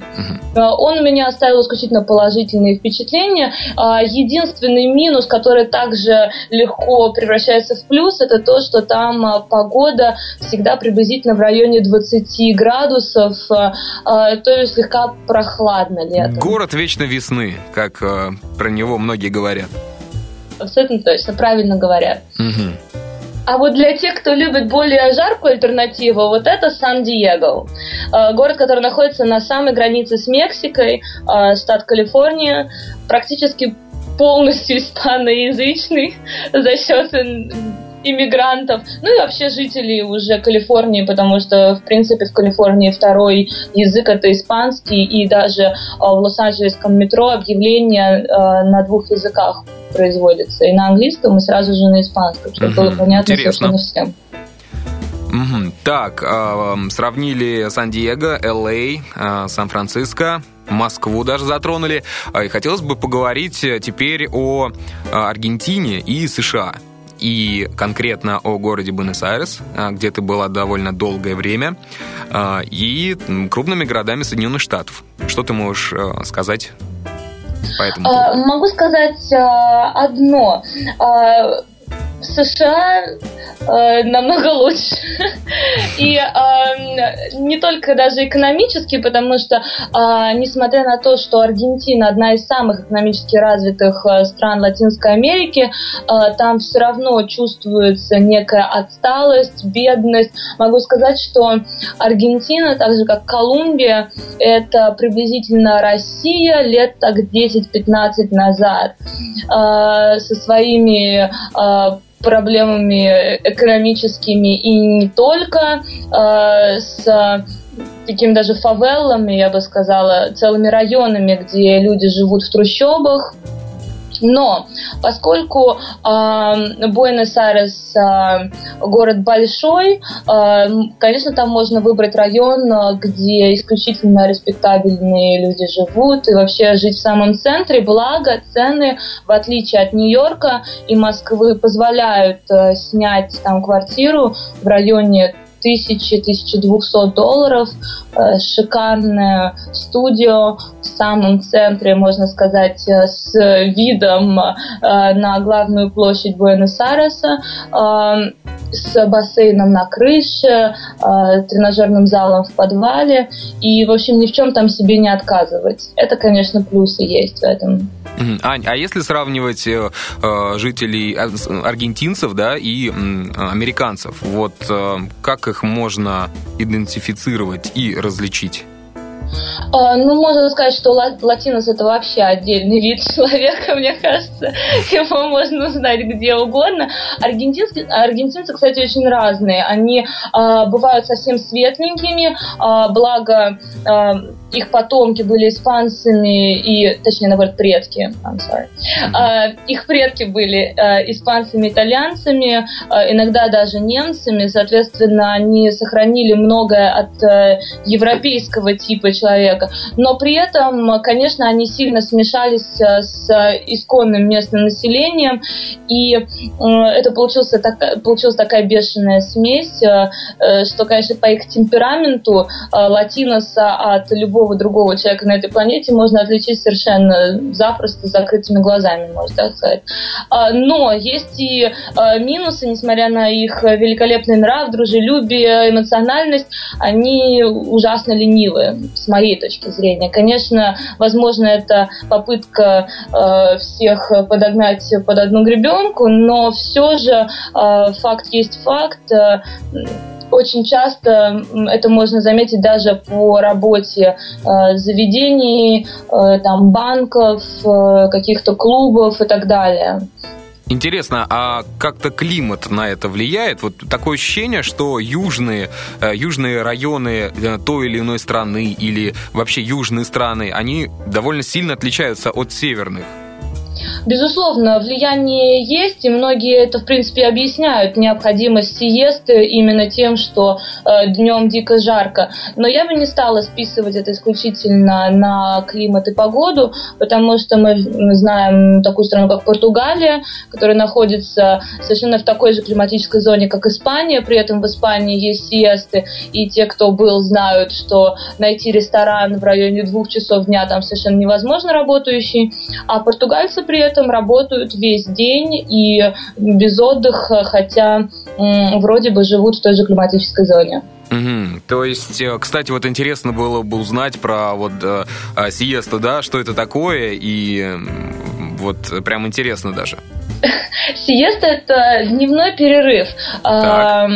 Speaker 2: Uh-huh. Он у меня оставил исключительно положительные впечатления. А, единственный минус, который также легко превращается в плюс, это то, что там а, погода всегда приблизительно в районе 20 градусов, то есть слегка прохладно летом.
Speaker 1: Город вечно весны, как про него многие говорят.
Speaker 2: Абсолютно точно, правильно говорят. Uh-huh. А вот для тех, кто любит более жаркую альтернативу, вот это Сан-Диего. Э, город, который находится на самой границе с Мексикой, э, штат Калифорния, практически полностью испаноязычный за счет иммигрантов, ну и вообще жителей уже Калифорнии, потому что, в принципе, в Калифорнии второй язык это испанский, и даже э, в Лос-Анджелесском метро объявления на двух языках производится. И на английском, и сразу же на испанском, чтобы угу. было понятно
Speaker 1: совершенно всем. Угу. Так, э, сравнили Сан-Диего, Л.А., э, Сан-Франциско, Москву даже затронули. И хотелось бы поговорить теперь о Аргентине и США. И конкретно о городе Буэнос-Айрес, где ты была довольно долгое время, и крупными городами Соединенных Штатов. Что ты можешь сказать по этому
Speaker 2: а, Могу сказать а, одно. А, США э, намного лучше. И э, не только даже экономически, потому что, э, несмотря на то, что Аргентина одна из самых экономически развитых э, стран Латинской Америки, э, там все равно чувствуется некая отсталость, бедность. Могу сказать, что Аргентина, так же как Колумбия, это приблизительно Россия лет так 10-15 назад э, со своими э, проблемами экономическими и не только, э, с такими даже фавелами, я бы сказала, целыми районами, где люди живут в трущобах, Но поскольку э, Буэнос-Айрес э, город большой, э, конечно, там можно выбрать район, где исключительно респектабельные люди живут, и вообще жить в самом центре. Благо, цены, в отличие от Нью-Йорка и Москвы, позволяют э, снять там квартиру в районе 1000-1200 долларов, э, шикарное студио в самом центре, можно сказать, э, с видом э, на главную площадь Буэнос-Айреса, с бассейном на крыше, тренажерным залом в подвале и, в общем, ни в чем там себе не отказывать. Это, конечно, плюсы есть в этом.
Speaker 1: Ань, а если сравнивать жителей аргентинцев, да, и американцев, вот как их можно идентифицировать и различить?
Speaker 2: А, ну, можно сказать, что латинос это вообще отдельный вид человека, мне кажется. Его можно узнать где угодно. Аргентинцы, аргентинцы кстати, очень разные. Они э, бывают совсем светленькими, э, благо э, их потомки были испанцами и, точнее, наоборот, предки, I'm sorry. Uh, их предки были uh, испанцами, итальянцами, uh, иногда даже немцами, соответственно, они сохранили многое от европейского типа человека, но при этом, конечно, они сильно смешались с исконным местным населением, и это получился так, получилась такая бешеная смесь, что, конечно, по их темпераменту латиноса от любого любого другого человека на этой планете можно отличить совершенно запросто, закрытыми глазами, можно так сказать. А, но есть и а, минусы, несмотря на их великолепный нрав, дружелюбие, эмоциональность, они ужасно ленивые, с моей точки зрения. Конечно, возможно, это попытка а, всех подогнать под одну гребенку, но все же факт есть факт очень часто это можно заметить даже по работе э, заведений, э, там, банков, э, каких-то клубов и так далее.
Speaker 1: Интересно, а как-то климат на это влияет? Вот такое ощущение, что южные, южные районы той или иной страны или вообще южные страны, они довольно сильно отличаются от северных.
Speaker 2: Безусловно, влияние есть, и многие это, в принципе, объясняют необходимость сиесты именно тем, что э, днем дико жарко. Но я бы не стала списывать это исключительно на климат и погоду, потому что мы знаем такую страну, как Португалия, которая находится совершенно в такой же климатической зоне, как Испания. При этом в Испании есть сиесты, и те, кто был, знают, что найти ресторан в районе двух часов дня там совершенно невозможно работающий. А португальцы при этом работают весь день и без отдыха, хотя вроде бы живут в той же климатической зоне.
Speaker 1: Угу. То есть, э, кстати, вот интересно было бы узнать про вот э, сиесту, да, что это такое, и вот прям интересно даже.
Speaker 2: Сиеста – это дневной перерыв. А,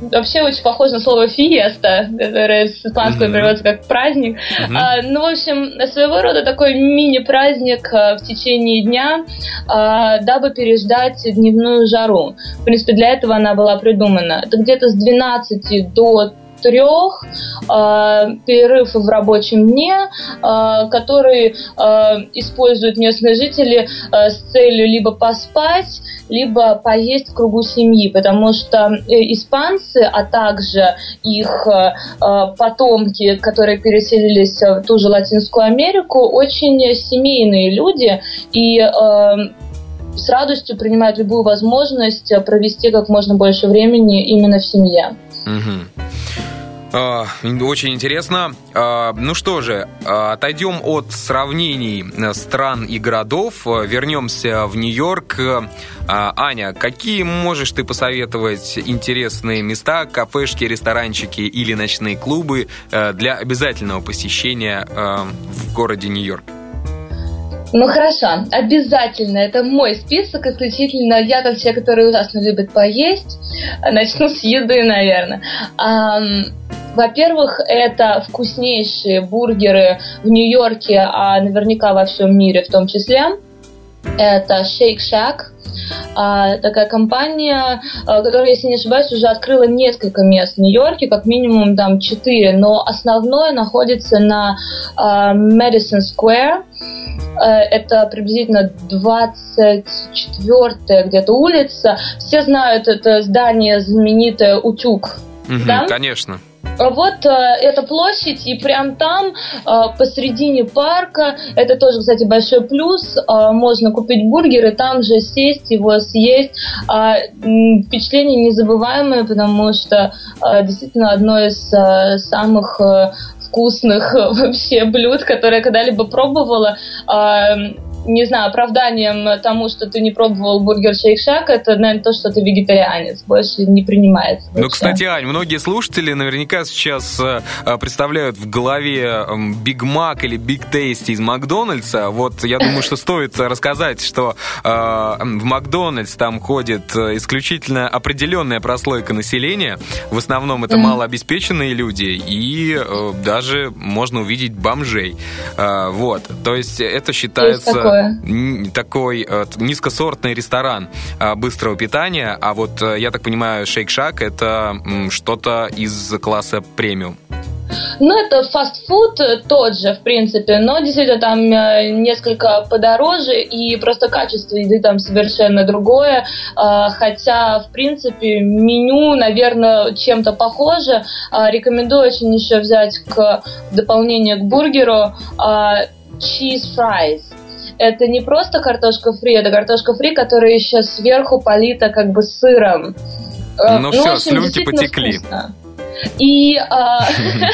Speaker 2: вообще очень похоже на слово фиеста, которое с испанского mm-hmm. переводится как праздник. Mm-hmm. А, ну, в общем, своего рода такой мини-праздник а, в течение дня, а, дабы переждать дневную жару. В принципе, для этого она была придумана. Это где-то с 12 до трех э, перерыв в рабочем дне, э, который э, используют местные жители э, с целью либо поспать, либо поесть в кругу семьи, потому что э, испанцы, а также их э, потомки, которые переселились в ту же Латинскую Америку, очень семейные люди и э, с радостью принимают любую возможность провести как можно больше времени именно в семье.
Speaker 1: Угу. Очень интересно. А, ну что же, а, отойдем от сравнений э, стран и городов, э, вернемся в Нью-Йорк. Аня, какие можешь ты посоветовать интересные места, кафешки, ресторанчики или ночные клубы э, для обязательного посещения в городе Нью-Йорк?
Speaker 2: Ну хорошо, обязательно. Это мой список исключительно. Я как все, которые ужасно любят поесть. Начну с еды, наверное. Во-первых, это вкуснейшие бургеры в Нью-Йорке, а наверняка во всем мире в том числе. Это Shake Shack, а, такая компания, а, которая, если не ошибаюсь, уже открыла несколько мест в Нью-Йорке, как минимум там четыре, но основное находится на а, Madison Square. Это приблизительно 24-я где-то улица. Все знают это здание знаменитое «Утюг».
Speaker 1: Угу, да? Конечно.
Speaker 2: Вот э, эта площадь, и прям там, э, посредине парка, это тоже, кстати, большой плюс, э, можно купить бургер и там же сесть, его съесть. Э, впечатление незабываемое, потому что э, действительно одно из э, самых э, вкусных вообще блюд, которые я когда-либо пробовала. Э, не знаю, оправданием тому, что ты не пробовал бургер Шейк Шак, это, наверное, то, что ты вегетарианец. Больше не принимается.
Speaker 1: Ну, кстати, Ань, многие слушатели наверняка сейчас э, э, представляют в голове Big Mac или Big Tasty из Макдональдса. Вот я думаю, что стоит рассказать, что э, в Макдональдс там ходит исключительно определенная прослойка населения. В основном это малообеспеченные люди, и даже можно увидеть бомжей. Вот. То есть это считается такое? Такой э, низкосортный ресторан э, быстрого питания, а вот, э, я так понимаю, шейк-шак это что-то из класса премиум.
Speaker 2: Ну, это фастфуд тот же, в принципе, но действительно там несколько подороже, и просто качество еды там совершенно другое. Хотя, в принципе, меню, наверное, чем-то похоже. Рекомендую очень еще взять к дополнению к бургеру cheese fries это не просто картошка фри, это картошка фри, которая еще сверху полита как бы сыром.
Speaker 1: Э, ну, ну все, слюнки потекли. Вкусно.
Speaker 2: И а,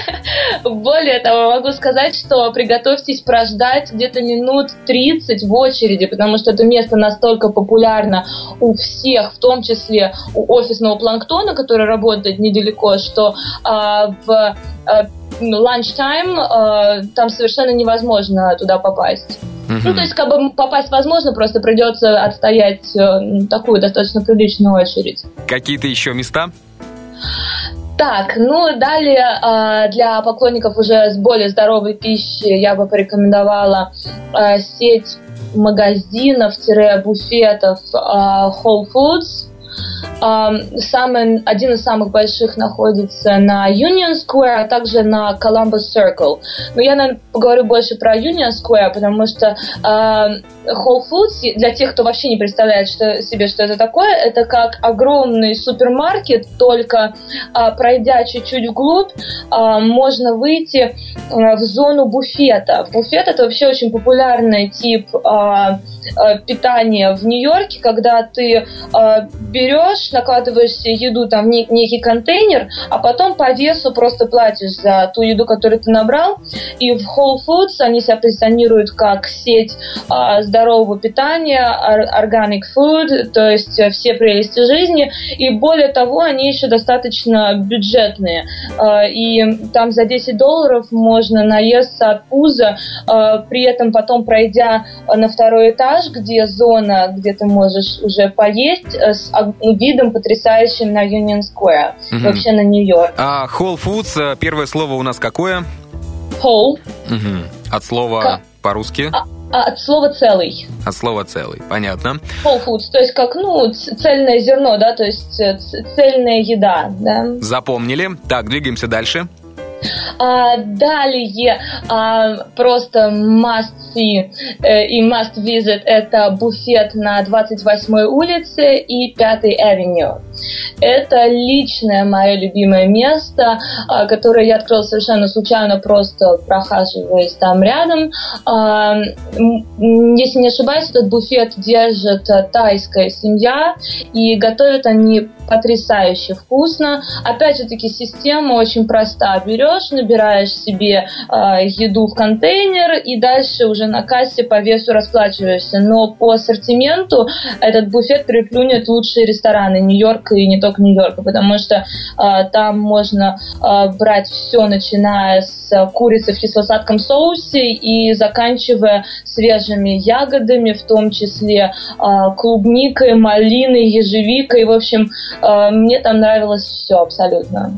Speaker 2: более того, могу сказать, что приготовьтесь прождать где-то минут 30 в очереди, потому что это место настолько популярно у всех, в том числе у офисного планктона, который работает недалеко, что а, в а, lunch time там совершенно невозможно туда попасть. Ну, то есть, как бы попасть возможно, просто придется отстоять э, такую достаточно приличную очередь.
Speaker 1: Какие-то еще места?
Speaker 2: Так, ну далее э, для поклонников уже с более здоровой пищи я бы порекомендовала э, сеть магазинов-буфетов э, Whole Foods. Самый, один из самых больших находится на Union Square, а также на Columbus Circle. Но я, наверное, поговорю больше про Union Square, потому что Whole Foods, для тех, кто вообще не представляет что, себе, что это такое, это как огромный супермаркет, только а, пройдя чуть-чуть вглубь, а, можно выйти а, в зону буфета. Буфет это вообще очень популярный тип а, а, питания в Нью-Йорке, когда ты а, берешь, накладываешь еду там в некий контейнер, а потом по весу просто платишь за ту еду, которую ты набрал. И в Whole Foods они себя позиционируют как сеть а, здорового питания, organic food, то есть э, все прелести жизни. И более того, они еще достаточно бюджетные. Э, и там за 10 долларов можно наесться от пуза, э, при этом потом пройдя на второй этаж, где зона, где ты можешь уже поесть, с видом потрясающим на Union Square, угу. вообще на Нью-Йорк.
Speaker 1: А Whole Foods, первое слово у нас какое?
Speaker 2: Whole.
Speaker 1: Угу. От слова К... по-русски? А
Speaker 2: а, от слова целый.
Speaker 1: От слова целый, понятно.
Speaker 2: Whole foods, то есть как, ну, цельное зерно, да, то есть э, цельная еда, да.
Speaker 1: Запомнили. Так, двигаемся дальше.
Speaker 2: А, далее а, просто must see э, и must visit это буфет на 28-й улице и 5-й авеню. Это личное мое любимое место, а, которое я открыла совершенно случайно, просто прохаживаясь там рядом. А, если не ошибаюсь, этот буфет держит тайская семья, и готовят они потрясающе вкусно. Опять же таки, система очень проста. Берешь, набираешь себе э, еду в контейнер и дальше уже на кассе по весу расплачиваешься. Но по ассортименту этот буфет переплюнет лучшие рестораны Нью-Йорка и не только Нью-Йорка, потому что э, там можно э, брать все, начиная с курицы в кисло-сладком соусе и заканчивая свежими ягодами, в том числе э, клубникой, малиной, ежевикой. В общем, э, мне там нравилось все абсолютно.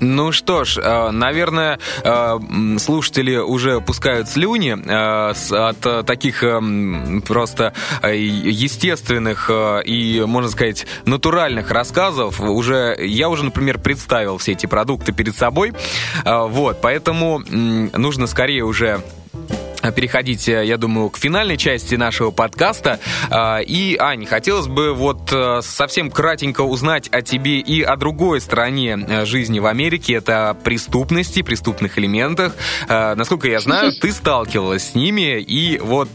Speaker 1: Ну что ж, э, наверное, э, слушатели уже пускают слюни э, от таких просто естественных и, можно сказать, натуральных рассказов. Уже я уже, например, представил все эти продукты перед собой. Вот, поэтому нужно скорее уже переходить, э, я думаю, к финальной части нашего подкаста. А, и, Ань, хотелось бы вот э, совсем кратенько узнать о тебе и о другой стороне э, жизни в Америке. Это преступности, преступных элементах. Насколько я знаю, ты сталкивалась с ними. И вот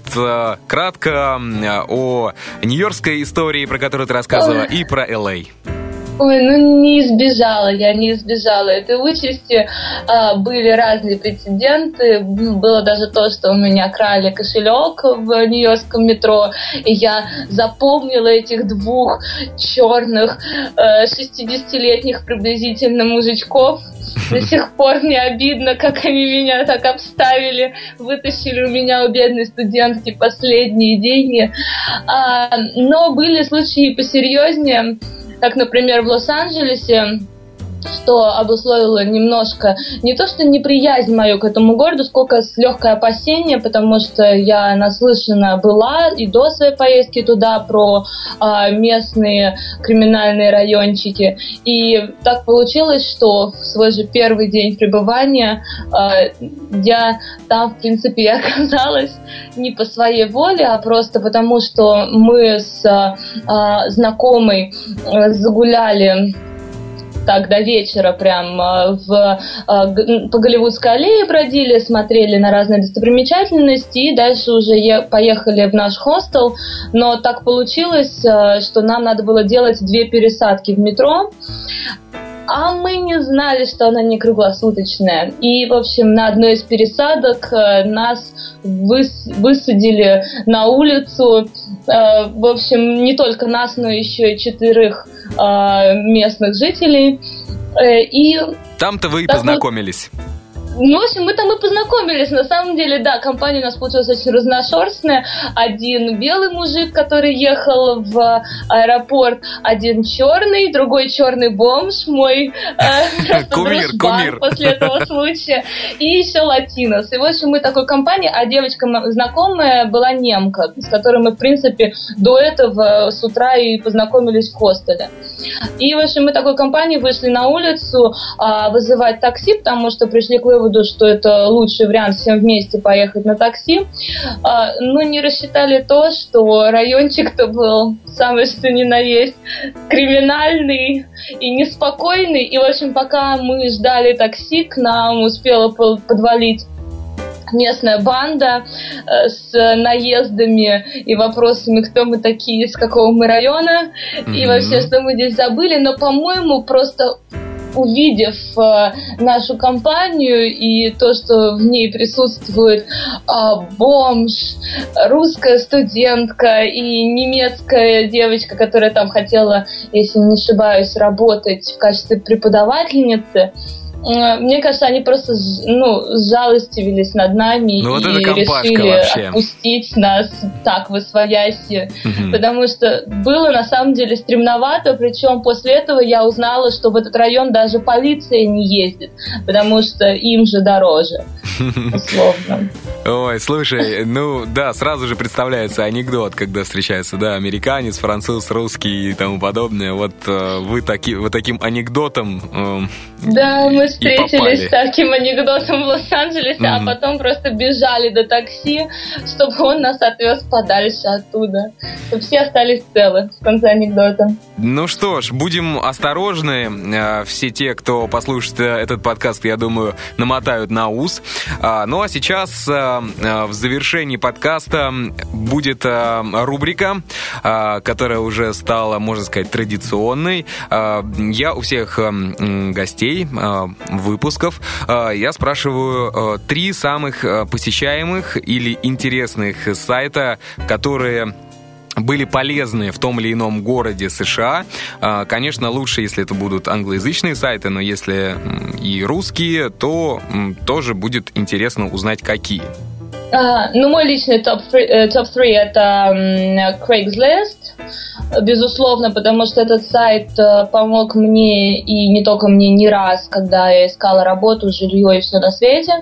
Speaker 1: кратко о нью-йоркской истории, про которую ты рассказывала, и про Л.А.
Speaker 2: Ой, ну не избежала, я не избежала этой участи. А, были разные прецеденты. Было даже то, что у меня крали кошелек в Нью-Йоркском метро, и я запомнила этих двух черных 60-летних э, приблизительно мужичков. До сих пор мне обидно, как они меня так обставили, вытащили у меня у бедной студентки последние деньги. А, но были случаи посерьезнее как, например, в Лос-Анджелесе что обусловило немножко не то что неприязнь мою к этому городу, сколько с легкое опасение, потому что я наслышана была и до своей поездки туда про а, местные криминальные райончики. И так получилось, что в свой же первый день пребывания а, я там, в принципе, и оказалась не по своей воле, а просто потому, что мы с а, знакомой загуляли так до вечера прям э, в, э, по Голливудской аллее бродили, смотрели на разные достопримечательности и дальше уже поехали в наш хостел. Но так получилось, э, что нам надо было делать две пересадки в метро. А мы не знали, что она не круглосуточная. И, в общем, на одной из пересадок нас выс высадили на улицу. В общем, не только нас, но еще и четырех э, местных жителей.
Speaker 1: Э, и Там-то вы и познакомились.
Speaker 2: Ну, в общем, мы там и познакомились. На самом деле, да, компания у нас получилась очень разношерстная. Один белый мужик, который ехал в аэропорт, один черный, другой черный бомж, мой
Speaker 1: э, кумир, кумир.
Speaker 2: после этого случая, и еще латинос. И, в общем, мы такой компания, а девочка знакомая была немка, с которой мы, в принципе, до этого с утра и познакомились в хостеле. И, в общем, мы такой компанией вышли на улицу а, вызывать такси, потому что пришли к выводу, что это лучший вариант всем вместе поехать на такси. А, но не рассчитали то, что райончик-то был самый что ни на есть криминальный и неспокойный. И, в общем, пока мы ждали такси, к нам успела подвалить местная банда э, с наездами и вопросами, кто мы такие, с какого мы района, mm-hmm. и вообще, что мы здесь забыли, но, по-моему, просто увидев э, нашу компанию и то, что в ней присутствует э, бомж, русская студентка и немецкая девочка, которая там хотела, если не ошибаюсь, работать в качестве преподавательницы, мне кажется, они просто ну, жалостивились над нами ну, и решили вообще. отпустить нас так в освояси. Угу. Потому что было на самом деле стремновато, причем после этого я узнала, что в этот район даже полиция не ездит, потому что им же дороже, условно.
Speaker 1: Ой, слушай, ну да, сразу же представляется анекдот, когда встречается, да, американец, француз, русский и тому подобное. Вот э, вы, таки, вы таким анекдотом
Speaker 2: э, Да, мы встретились с таким анекдотом в Лос-Анджелесе, mm-hmm. а потом просто бежали до такси, чтобы он нас отвез подальше оттуда. Чтобы все остались целы в конце анекдота.
Speaker 1: Ну что ж, будем осторожны. Э, все те, кто послушает э, этот подкаст, я думаю, намотают на ус. А, ну а сейчас э, в завершении подкаста будет рубрика, которая уже стала, можно сказать, традиционной. Я у всех гостей выпусков я спрашиваю три самых посещаемых или интересных сайта, которые были полезны в том или ином городе США. А, конечно, лучше, если это будут англоязычные сайты, но если и русские, то тоже будет интересно узнать, какие.
Speaker 2: Uh, ну, мой личный топ-3 топ это um, Craigslist, безусловно, потому что этот сайт э, помог мне и не только мне не раз, когда я искала работу, жилье и все на свете.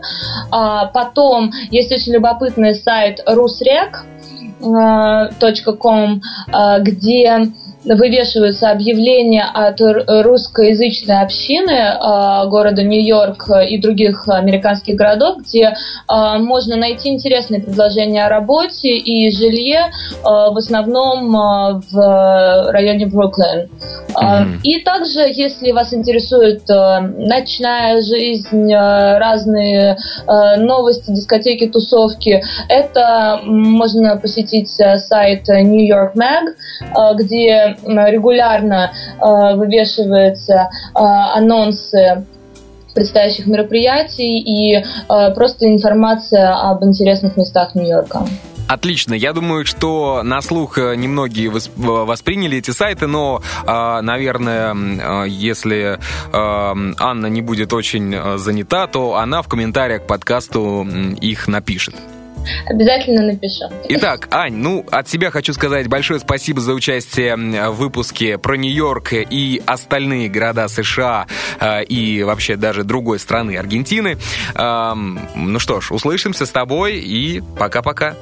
Speaker 2: А потом есть очень любопытный сайт rusrec.com, э, где вывешиваются объявления от русскоязычной общины э, города Нью-Йорк и других американских городов, где э, можно найти интересные предложения о работе и жилье, э, в основном в районе Бруклин. Mm-hmm. И также, если вас интересует ночная жизнь, разные новости, дискотеки, тусовки, это можно посетить сайт New York Mag, где регулярно э, вывешиваются э, анонсы предстоящих мероприятий и э, просто информация об интересных местах Нью-Йорка.
Speaker 1: Отлично. Я думаю, что на слух немногие восприняли эти сайты, но, наверное, если Анна не будет очень занята, то она в комментариях к подкасту их напишет.
Speaker 2: Обязательно напишу.
Speaker 1: Итак, Ань, ну, от себя хочу сказать большое спасибо за участие в выпуске про Нью-Йорк и остальные города США э, и вообще даже другой страны Аргентины. Ну что ж, услышимся с тобой и пока-пока.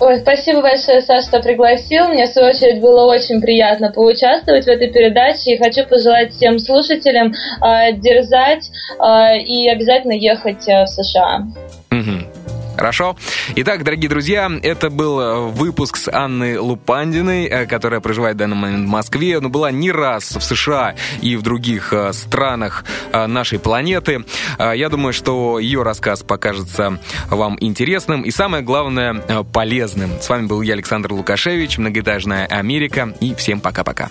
Speaker 2: Ой, спасибо большое, Саша, что пригласил. Мне, в свою очередь, было очень приятно поучаствовать в этой передаче. И хочу пожелать всем слушателям э, дерзать э, и обязательно ехать э, в США.
Speaker 1: Угу. Хорошо? Итак, дорогие друзья, это был э, выпуск с Анной Лупандиной, э, которая проживает в данный момент в Москве, но была не раз в США и в других э, странах нашей планеты. Я думаю, что ее рассказ покажется вам интересным и, самое главное, полезным. С вами был я, Александр Лукашевич, многоэтажная Америка, и всем пока-пока.